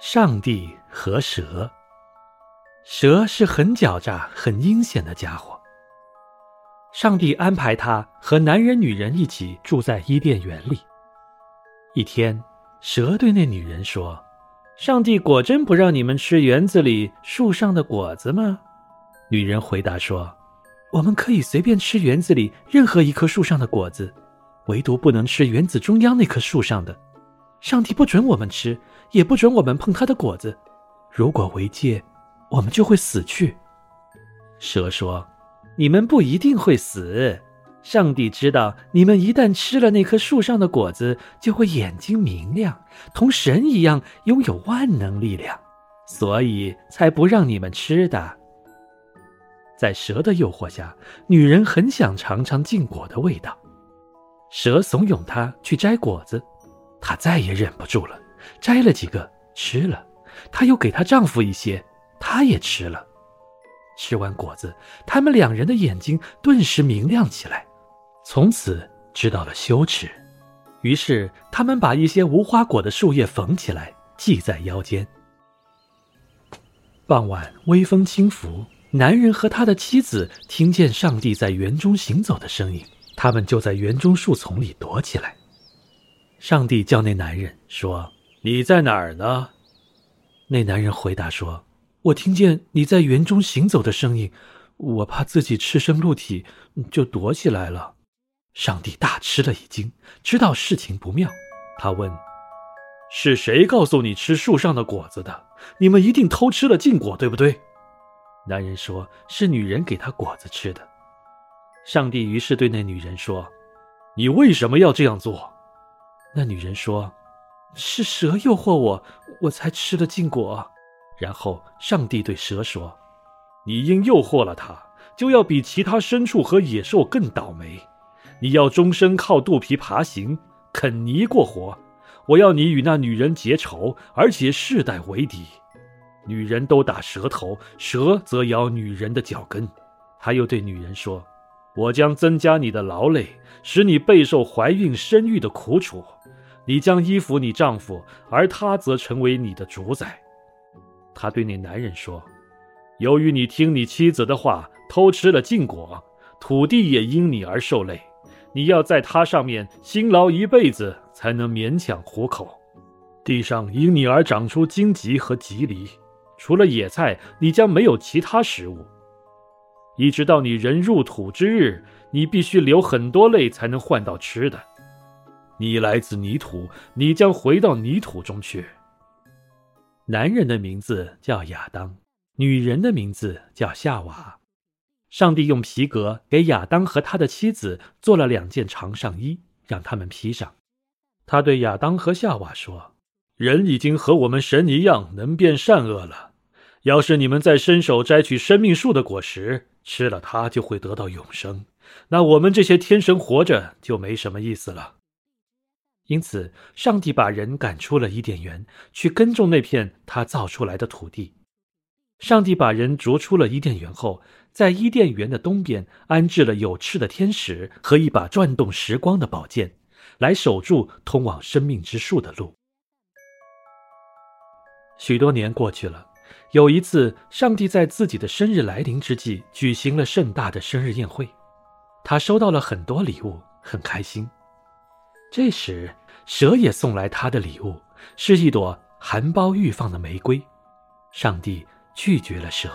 上帝和蛇。蛇是很狡诈、很阴险的家伙。上帝安排他和男人、女人一起住在伊甸园里。一天，蛇对那女人说：“上帝果真不让你们吃园子里树上的果子吗？”女人回答说：“我们可以随便吃园子里任何一棵树上的果子，唯独不能吃园子中央那棵树上的。上帝不准我们吃。”也不准我们碰它的果子，如果违戒，我们就会死去。蛇说：“你们不一定会死，上帝知道你们一旦吃了那棵树上的果子，就会眼睛明亮，同神一样拥有万能力量，所以才不让你们吃的。”在蛇的诱惑下，女人很想尝尝禁果的味道。蛇怂恿她去摘果子，她再也忍不住了。摘了几个吃了，她又给她丈夫一些，他也吃了。吃完果子，他们两人的眼睛顿时明亮起来，从此知道了羞耻。于是他们把一些无花果的树叶缝起来，系在腰间。傍晚，微风轻拂，男人和他的妻子听见上帝在园中行走的声音，他们就在园中树丛里躲起来。上帝叫那男人说。你在哪儿呢？那男人回答说：“我听见你在园中行走的声音，我怕自己赤身露体，就躲起来了。”上帝大吃了一惊，知道事情不妙，他问：“是谁告诉你吃树上的果子的？你们一定偷吃了禁果，对不对？”男人说：“是女人给他果子吃的。”上帝于是对那女人说：“你为什么要这样做？”那女人说。是蛇诱惑我，我才吃了禁果。然后上帝对蛇说：“你因诱惑了他，就要比其他牲畜和野兽更倒霉。你要终身靠肚皮爬行，啃泥过活。我要你与那女人结仇，而且世代为敌。女人都打蛇头，蛇则咬女人的脚跟。”他又对女人说：“我将增加你的劳累，使你备受怀孕生育的苦楚。”你将依附你丈夫，而他则成为你的主宰。他对那男人说：“由于你听你妻子的话，偷吃了禁果，土地也因你而受累。你要在它上面辛劳一辈子，才能勉强糊口。地上因你而长出荆棘和棘藜，除了野菜，你将没有其他食物。一直到你人入土之日，你必须流很多泪，才能换到吃的。”你来自泥土，你将回到泥土中去。男人的名字叫亚当，女人的名字叫夏娃。上帝用皮革给亚当和他的妻子做了两件长上衣，让他们披上。他对亚当和夏娃说：“人已经和我们神一样能辨善恶了。要是你们再伸手摘取生命树的果实，吃了它就会得到永生。那我们这些天神活着就没什么意思了。”因此，上帝把人赶出了伊甸园，去耕种那片他造出来的土地。上帝把人逐出了伊甸园后，在伊甸园的东边安置了有翅的天使和一把转动时光的宝剑，来守住通往生命之树的路。许多年过去了，有一次，上帝在自己的生日来临之际举行了盛大的生日宴会，他收到了很多礼物，很开心。这时，蛇也送来他的礼物，是一朵含苞欲放的玫瑰。上帝拒绝了蛇。